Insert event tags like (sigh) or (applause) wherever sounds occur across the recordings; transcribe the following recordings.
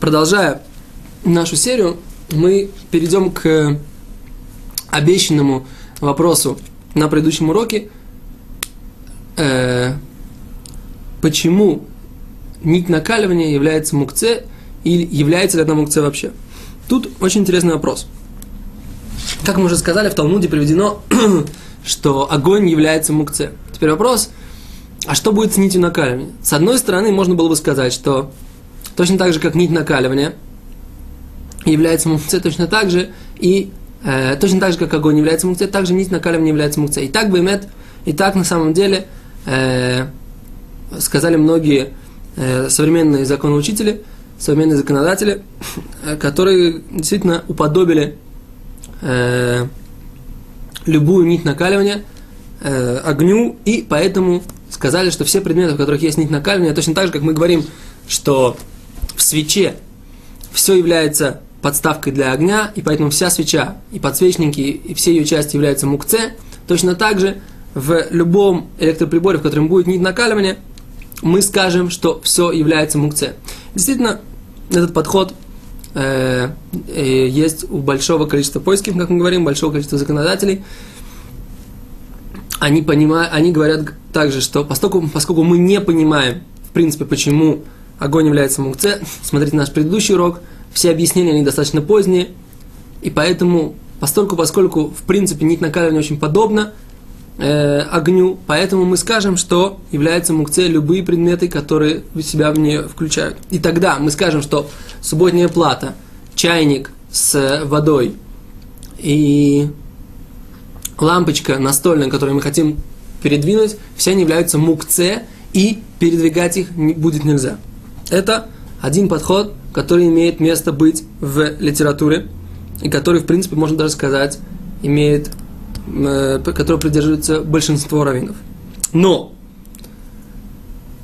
продолжая нашу серию, мы перейдем к обещанному вопросу на предыдущем уроке. Э, почему нить накаливания является мукце или является ли она мукце вообще? Тут очень интересный вопрос. Как мы уже сказали, в Талмуде приведено, (clears throat) что огонь является мукце. Теперь вопрос, а что будет с нитью накаливания? С одной стороны, можно было бы сказать, что точно так же, как нить накаливания является мукце, точно так же и э, точно так же, как огонь является мукце, также нить накаливания является мукце. И так бы имеет, и так на самом деле э, сказали многие э, современные законоучители, современные законодатели, э, которые действительно уподобили э, любую нить накаливания э, огню, и поэтому сказали, что все предметы, в которых есть нить накаливания, точно так же, как мы говорим, что свече все является подставкой для огня, и поэтому вся свеча, и подсвечники, и все ее части являются мукце, точно так же в любом электроприборе, в котором будет нить накаливания, мы скажем, что все является мукце. Действительно, этот подход э, э, есть у большого количества поисков, как мы говорим, большого количества законодателей. Они, понимают, они говорят также, что поскольку, поскольку мы не понимаем, в принципе, почему огонь является мукце, смотрите наш предыдущий урок, все объяснения, они достаточно поздние, и поэтому, поскольку, поскольку в принципе, нить накаливания очень подобна, э, огню, поэтому мы скажем, что является мукце любые предметы, которые в себя в нее включают. И тогда мы скажем, что субботняя плата, чайник с водой и лампочка настольная, которую мы хотим передвинуть, все они являются мукце, и передвигать их будет нельзя. Это один подход, который имеет место быть в литературе, и который, в принципе, можно даже сказать, имеет Э, которого придерживается большинство раввинов. Но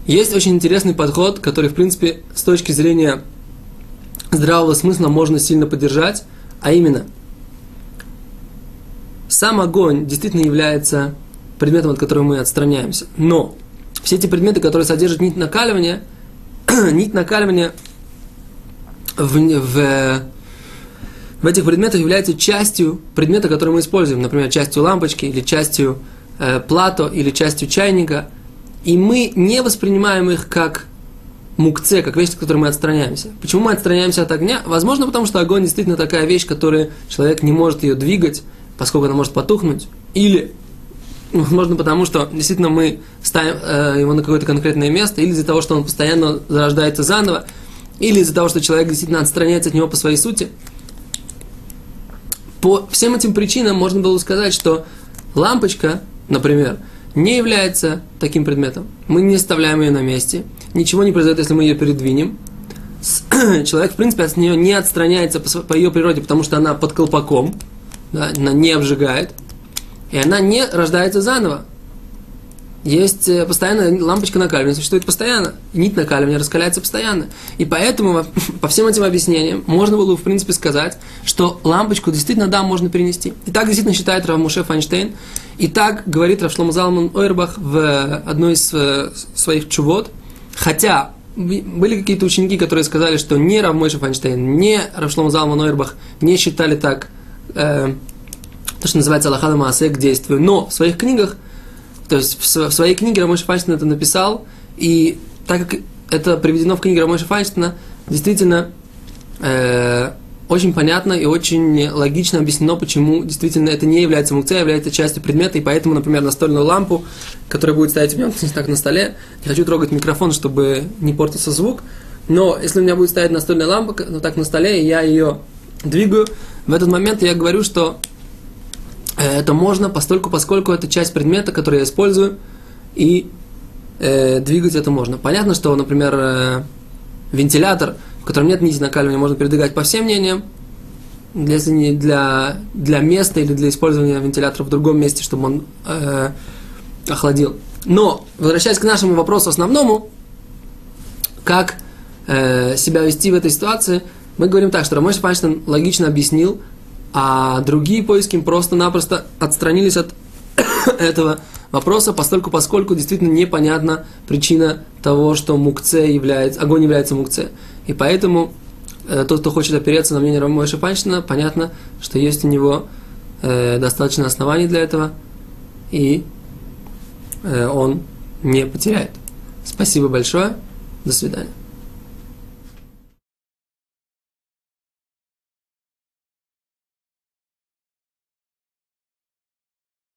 есть очень интересный подход, который, в принципе, с точки зрения здравого смысла можно сильно поддержать, а именно, сам огонь действительно является предметом, от которого мы отстраняемся. Но все эти предметы, которые содержат нить накаливания, (clears throat) нить накаливания в, в в этих предметах является частью предмета, который мы используем, например, частью лампочки или частью э, плато или частью чайника, и мы не воспринимаем их как мукце, как вещь, от которой мы отстраняемся. Почему мы отстраняемся от огня? Возможно, потому что огонь действительно такая вещь, которую человек не может ее двигать, поскольку она может потухнуть, или возможно, потому что действительно мы ставим э, его на какое-то конкретное место, или из-за того, что он постоянно зарождается заново, или из-за того, что человек действительно отстраняется от него по своей сути – по всем этим причинам можно было сказать, что лампочка, например, не является таким предметом. Мы не оставляем ее на месте. Ничего не произойдет, если мы ее передвинем. (clears throat) Человек, в принципе, от нее не отстраняется по, ее природе, потому что она под колпаком, да, она не обжигает, и она не рождается заново есть э, постоянно лампочка накаливания, существует постоянно. Нить накаливания раскаляется постоянно. И поэтому (laughs) по всем этим объяснениям можно было, в принципе, сказать, что лампочку действительно, да, можно перенести. И так действительно считает Равмуше Файнштейн. И так говорит Равшлом Залман Ойрбах в одной из э, своих чувод. Хотя были какие-то ученики, которые сказали, что не Равмойша Файнштейн, не Равшлом Залман Ойрбах не считали так, э, то, что называется Аллахада Маасе к действию. Но в своих книгах то есть в своей книге Рамойша Файнштейн это написал, и так как это приведено в книге Рамойша Файнштейна, действительно э, очень понятно и очень логично объяснено, почему действительно это не является мукце, а является частью предмета, и поэтому, например, настольную лампу, которая будет стоять у меня так на столе, не хочу трогать микрофон, чтобы не портился звук, но если у меня будет стоять настольная лампа, ну так на столе, и я ее двигаю, в этот момент я говорю, что это можно, постольку, поскольку это часть предмета, который я использую, и э, двигать это можно. Понятно, что, например, э, вентилятор, в котором нет нити накаливания, можно передвигать по всем мнениям, если не для, для места или для использования вентилятора в другом месте, чтобы он э, охладил. Но, возвращаясь к нашему вопросу основному, как э, себя вести в этой ситуации, мы говорим так, что Рамойш Файнштейн логично объяснил, а другие поиски просто-напросто отстранились от (coughs) этого вопроса, поскольку, поскольку действительно непонятна причина того, что мукце является, огонь является мукце. И поэтому э, тот, кто хочет опереться на мнение Рамойша Панчина, понятно, что есть у него э, достаточно оснований для этого, и э, он не потеряет. Спасибо большое. До свидания.